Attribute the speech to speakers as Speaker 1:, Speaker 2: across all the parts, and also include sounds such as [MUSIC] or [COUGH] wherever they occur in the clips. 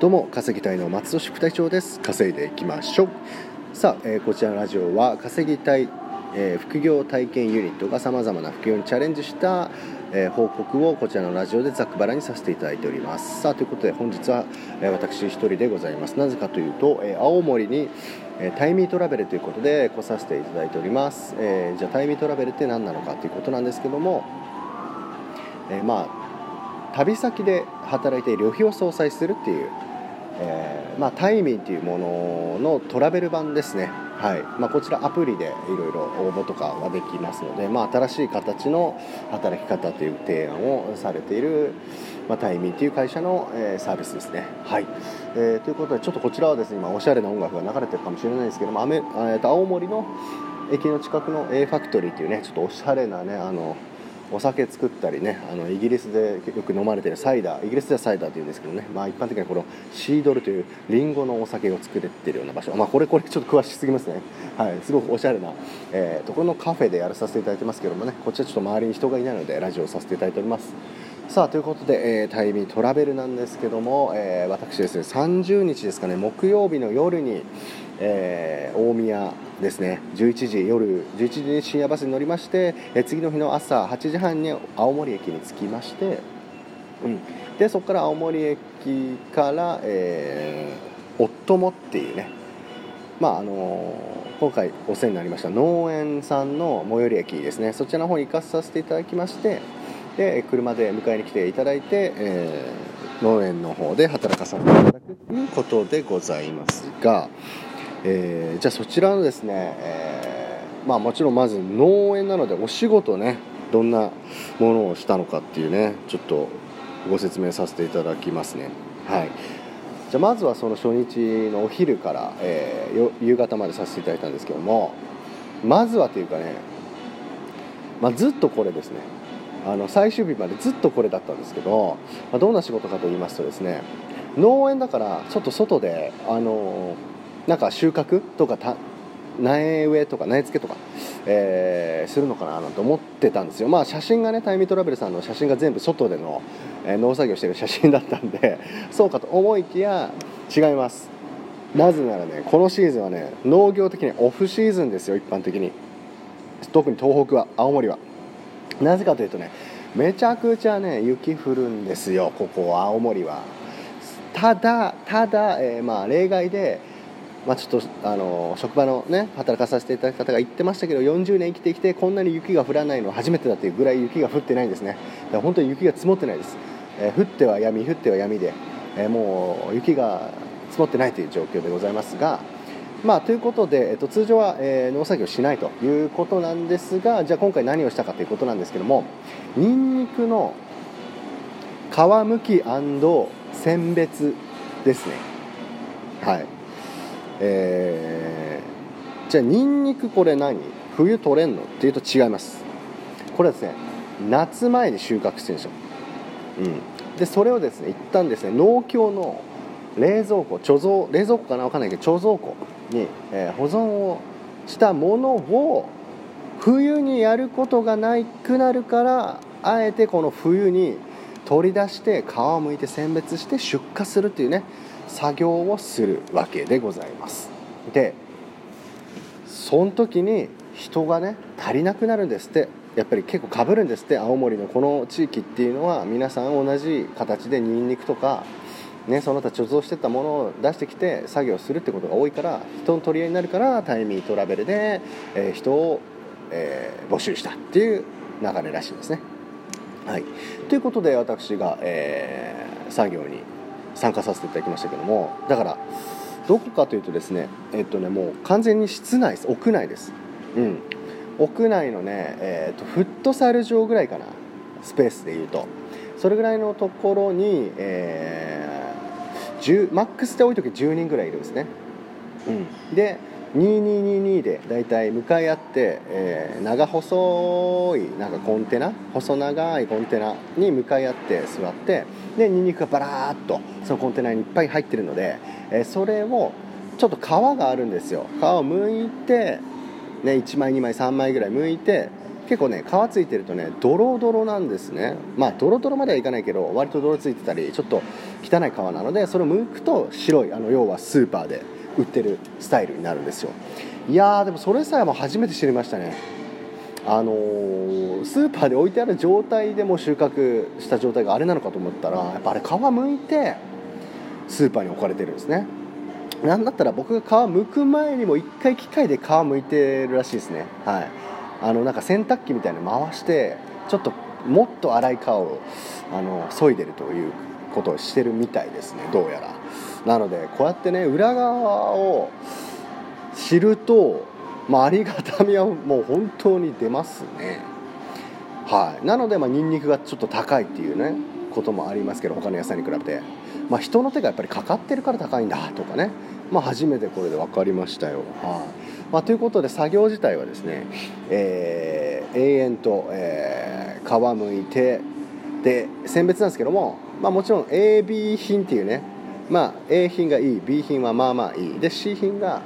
Speaker 1: どうも稼ぎたいの松戸副隊長です。稼いでいきましょう。さあ、えー、こちらのラジオは稼ぎたい、えー、副業体験ユニットがさまざまな副業にチャレンジした、えー、報告をこちらのラジオでざっくばらにさせていただいております。さあということで本日は、え私一人でございます。なぜかというと、え青森にえタイミートラベルということで来させていただいております、えじゃあタイミートラベルって何なのかということなんですけども、えまあ旅先で働いて旅費を相殺するっていうえー、まあ、タイミーっていうもののトラベル版ですね、はい。まあ、こちらアプリでいろいろ応募とかができますので、まあ、新しい形の働き方という提案をされている、まあ、タイミーという会社の、えー、サービスですね、はい。えー、ということでちょっとこちらはですね今おしゃれな音楽が流れてるかもしれないですけども、えー、と青森の駅の近くの A ファクトリーというねちょっとおしゃれなねあのお酒作ったりねあのイギリスでよく飲まれてるサイダーイギリスではサイダーというんですけどね、まあ、一般的にはこのシードルというリンゴのお酒を作れてるような場所、まあ、これこれちょっと詳しすぎますね、はい、すごくおしゃれな、えー、ところのカフェでやらさせていただいてますけどもね。こっちらちょっと周りに人がいないのでラジオをさせていただいております。さあということで、えー、タイミートラベルなんですけども、えー、私ですね30日ですかね木曜日の夜に、えー、大宮ですね。11時夜11時に深夜バスに乗りまして、えー、次の日の朝8時半に青森駅に着きまして、うん、でそこから青森駅から、えー、夫もっていうね。まああのー、今回お世話になりました農園さんの最寄り駅ですね。そちらの方に行かさせていただきましてで車で迎えに来ていただいて、えー、農園の方で働かさせていただくということでございますが、えー、じゃあそちらのですね、えー、まあ、もちろんまず農園なのでお仕事ねどんなものをしたのかっていうねちょっとご説明させていただきますね。はい。じゃあまずはその初日のお昼から、えー、夕方までさせていただいたんですけどもまずはというかね、まあ、ずっとこれですね。あの最終日までずっとこれだったんですけど、まあ、どんな仕事かと言いますとですね農園だからちょっと外であのなんか収穫とか苗植えとか苗付けとか、えー、するのかななんて思ってたんですよ。まあ写真がねタイミートラベルさんの写真が全部外での、えー、農作業してる写真だったんで [LAUGHS] そうかと思いきや違います。なぜならねこのシーズンはね農業的にオフシーズンですよ一般的に。特に東北は青森は。なぜかというとねめちゃくちゃね雪降るんですよここ青森は。ただただ、えー、まあ例外でまあ、ちょっとあの職場のね働かさせていただく方が言ってましたけど40年生きてきてこんなに雪が降らないのは初めてだというぐらい雪が降ってないんですね。だから本当に雪が積もってないです、えー、降っては闇降っては闇で、えー、もう雪が積もってないという状況でございますがまあ、ということで、えっと、通常は、えー、農作業しないということなんですがじゃあ今回何をしたかということなんですけどもにんにくの皮むき選別ですね。はい。えー、じゃあにんにくこれ何？冬取れんの？っていうと違います。これはですね夏前に収穫してるんですよ、うん、でそれをですね一旦ですね農協の冷蔵庫貯蔵冷蔵庫かな？分かんないけど貯蔵庫に、えー、保存をしたものを冬にやることがなくなるからあえてこの冬に取り出して皮をむいて選別して出荷するっていうね作業をするわけでございますでその時に人がね足りなくなるんですってやっぱり結構かぶるんですって青森のこの地域っていうのは皆さん同じ形でニンニクとかね、その他貯蔵してたものを出してきて作業するってことが多いから人の取り合いになるからタイミートラベルで、えー、人を、えー、募集したっていう流れらしいですね。はい、ということで私が、えー、作業に参加させていただきましたけどもだからどこかというとですねえっとねもう完全に室内です。屋内です。うん。屋内のね、えーと、フットサル場ぐらいかな。スペースでいうと。それぐらいのところに、えーマックスで置いとき10人ぐらいいるんですね、うん、で2222で大体向かい合って、えー、長細いなんかコンテナ？細長いコンテナに向かい合って座ってでニンニクがバラーっとそのコンテナにいっぱい入ってるので、えー、それをちょっと皮があるんですよ。皮を剥いて、ね、1枚2枚3枚ぐらい剥いて結構ね皮ついてるとねドロドロなんですね。まあドロドロまではいかないけど割と泥ついてたりちょっと汚い皮なのでそれを剥くと白いあの要はスーパーで売ってるスタイルになるんですよ。いやーでもそれさえも初めて知りましたね。あのー、スーパーで置いてある状態でも収穫した状態があれなのかと思ったらやっぱあれ皮剥いてスーパーに置かれてるんですね。なんだったら僕が皮剥く前にも1回機械で皮剥いてるらしいですね。はい。あのなんか洗濯機みたいな回してちょっともっと粗い皮をあの削いでるということをしてるみたいですね。どうやら。なのでこうやってね裏側を知ると、まあ、ありがたみはもう本当に出ますね。はい。なのでまあニンニクがちょっと高いっていうねこともありますけど他の野菜に比べて、まあ、人の手がやっぱりかかってるから高いんだとかね、まあ、初めてこれで分かりましたよ。はい。まあ、ということで作業自体はですね、えー、永遠と、えー、皮むいてで選別なんですけども、まあ、もちろん AB 品っていうね、まあ、A 品がいい B 品はまあまあいい。で C 品が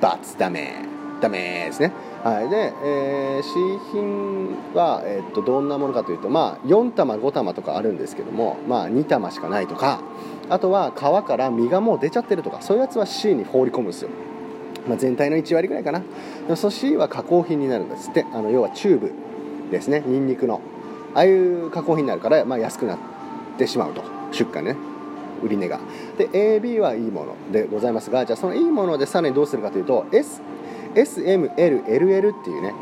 Speaker 1: バツダメ。ダメですね。はい。で、えー、C 品は、えー、っとどんなものかというと、まあ、4玉5玉とかあるんですけども、まあ、2玉しかないとかあとは皮から実がもう出ちゃってるとかそういうやつは C に放り込むんですよ。まあ、全体の1割ぐらいかな。そし C は加工品になるんです。ってあの要はチューブですね。ニンニクの。ああいう加工品になるから、まあ、安くなってしまうと。出荷ね。売り値が。で AB はいいものでございますがじゃあそのいいものでさらにどうするかというと S SMLLL っていうね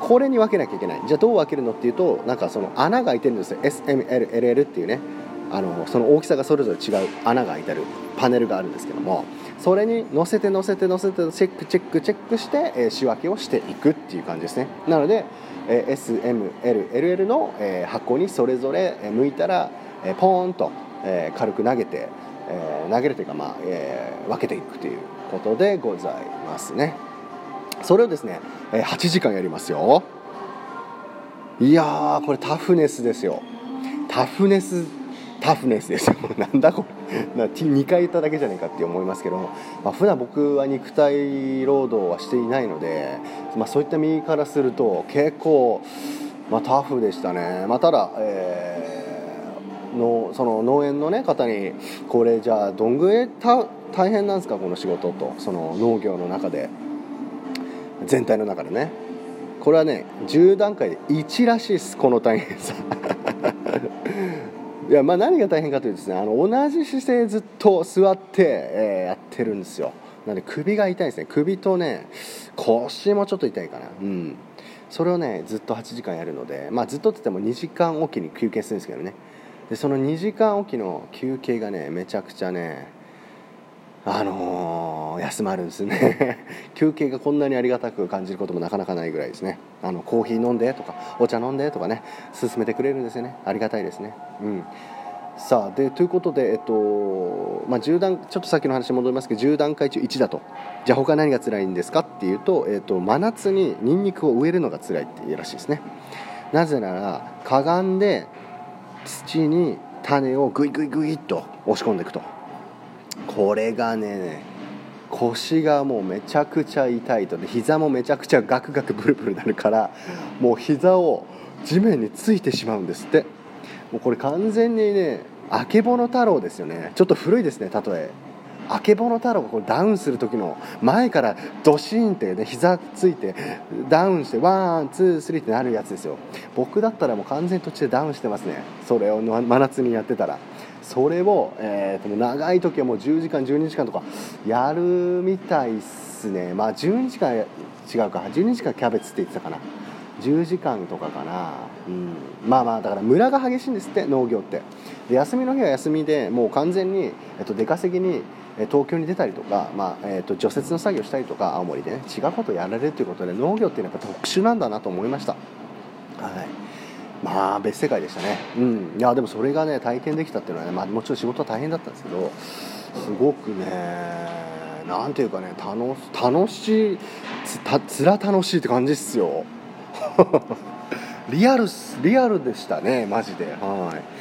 Speaker 1: これに分けなきゃいけない。じゃあどう分けるのっていうとなんかその穴が開いてるんですよ。SMLLL っていうね。あのその大きさがそれぞれ違う穴が開いてるパネルがあるんですけどもそれに乗せて乗せて乗せてチェックチェックチェックして、えー、仕分けをしていくっていう感じですね。なので、えー、SMLLL の、えー、箱にそれぞれ向いたら、えー、ポーンと、えー、軽く投げて、えー、投げるというか、まあえー、分けていくということでございますね。それをですね、えー、8時間やりますよ。いやこれタフネスですよ。タフネスタフネスですよ。[LAUGHS] なんだこれ。2回言っただけじゃないかって思いますけど、まあ、普段僕は肉体労働はしていないので、まあ、そういった身からすると結構、まあ、タフでしたね、まあ、ただ、えー、のその農園の、ね、方にこれじゃあどんぐらい大変なんですかこの仕事とその農業の中で。全体の中でね。これはね10段階で1らしいですこの大変さ。[LAUGHS] いやまあ何が大変かというとですねあの同じ姿勢ずっと座って、えー、やってるんですよ。なので首が痛いですね。首とね腰もちょっと痛いかな。うん。それをねずっと8時間やるのでまあずっとって言っても2時間おきに休憩するんですけどね。でその2時間おきの休憩がねめちゃくちゃねあのー、休まるんですね。[LAUGHS] 休憩がこんなにありがたく感じることもなかなかないぐらいですね。あのコーヒー飲んでとかお茶飲んでとかね勧めてくれるんですよね。ありがたいですね。うん。さあでということで、えっとまあ、10段ちょっとさっきの話に戻りますけど10段階中1だと。じゃあ他何が辛いんですかっていうと、えっと、真夏にニンニクを植えるのが辛いっていうらしいですね。なぜならかがんで土に種をグイグイグイっと押し込んでいくと。これがね腰がもうめちゃくちゃ痛いと。で膝もめちゃくちゃガクガク [LAUGHS] ブルブルになるからもう膝を地面についてしまうんですって。もうこれ完全にねあけぼの太郎ですよね。ちょっと古いですね例え。あけぼの太郎がこれダウンする時の前からドシーンってね膝ついてダウンして one two three ってなるやつですよ。僕だったらもう完全途中でダウンしてますね。それを真夏にやってたら。それを、えー、長い時はもう10時間12時間とかやるみたいっすね。まあ12時間違うか。12時間キャベツって言ってたかな。10時間とかかな、うん、まあまあだからムラが激しいんですって農業って。で休みの日は休みでもう完全に、えっと、出稼ぎに東京に出たりとか、まあえっと、除雪の作業したりとか青森でね違うことをやられるということで農業っていうのは特殊なんだなと思いました。はい。まあ別世界でしたね。うん。いやでもそれがね体験できたっていうのはね、まあ、もちろん仕事は大変だったんですけどすごくねなんていうかね楽楽しいつたつら楽しいって感じっすよ。[LAUGHS] リアルリアルでしたねマジで。はい。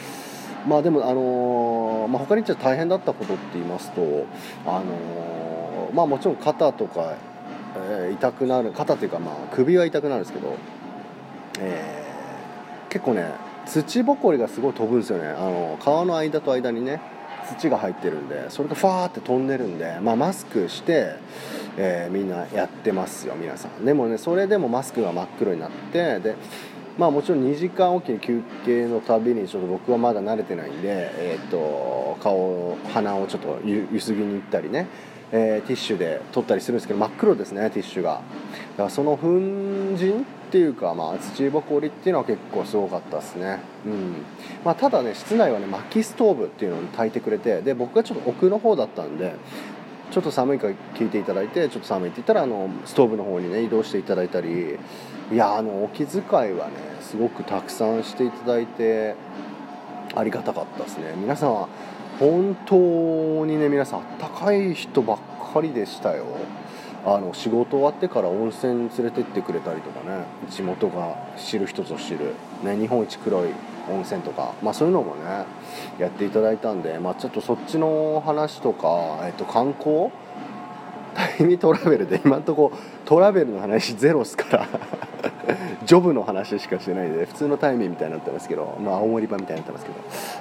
Speaker 1: まあでもあの、まあ、他に言っちゃ大変だったことって言いますとあの、まあもちろん肩とか、えー、痛くなる肩っていうかまあ首は痛くなるんですけどえー、結構ね土ぼこりがすごい飛ぶんですよね。あの川の間と間にね土が入ってるんでそれがファーって飛んでるんで、まあ、マスクして、えー、みんなやってますよ皆さん。でもねそれでもマスクが真っ黒になってでまあもちろん2時間おきに休憩のたびにちょっと僕はまだ慣れてないんで、えーと、顔鼻をちょっとゆすぎに行ったりね、えー、ティッシュで取ったりするんですけど真っ黒ですねティッシュが。だからその粉塵っていうか、まあ、土ぼこりっていうのは結構すごかったですね、うん。まあ、ただね室内はね薪ストーブっていうのを炊いてくれてで僕がちょっと奥の方だったんでちょっと寒いか聞いていただいてちょっと寒いって言ったらあのストーブの方にね移動していただいたり。いやあのお気遣いはねすごくたくさんしていただいてありがたかったですね。皆さんは本当にね皆さんあったかい人ばっかりでしたよ。あの仕事終わってから温泉連れてってくれたりとかね。地元が知る人ぞ知る、ね、日本一黒い温泉とか、まあ、そういうのもねやっていただいたんで、まあ、ちょっとそっちの話とか、えっと、観光タイミトラベルで今んとこトラベルの話ゼロっすから。ジョブの話しかしてないで普通のタイミーみたいになってますけど、まあ、青森版みたいになってますけど、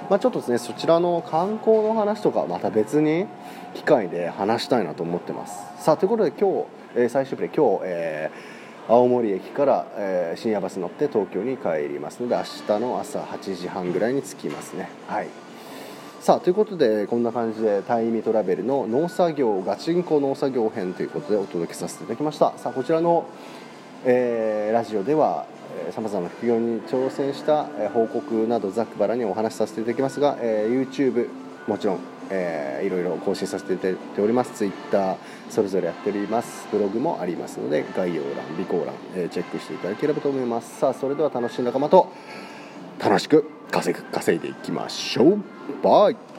Speaker 1: まあ、ちょっとですねそちらの観光の話とかまた別に機会で話したいなと思ってます。さあということで今日、え、最終日で今日、えー、青森駅から、えー、深夜バス乗って東京に帰りますので明日の朝8時半ぐらいに着きますね。はい。さあということでこんな感じでタイミトラベルの農作業ガチンコ農作業編ということでお届けさせていただきました。さあこちらの、えー、ラジオではさまざまな副業に挑戦した、え、報告などざっくばらにお話しさせていただきますが、えー、YouTube もちろん、えー、いろいろ更新させていただいております。Twitter それぞれやっております。ブログもありますので概要欄備考欄、えー、チェックしていただければと思います。さあそれでは楽しい仲間と楽しく稼ぐ稼いでいきましょう。バイ。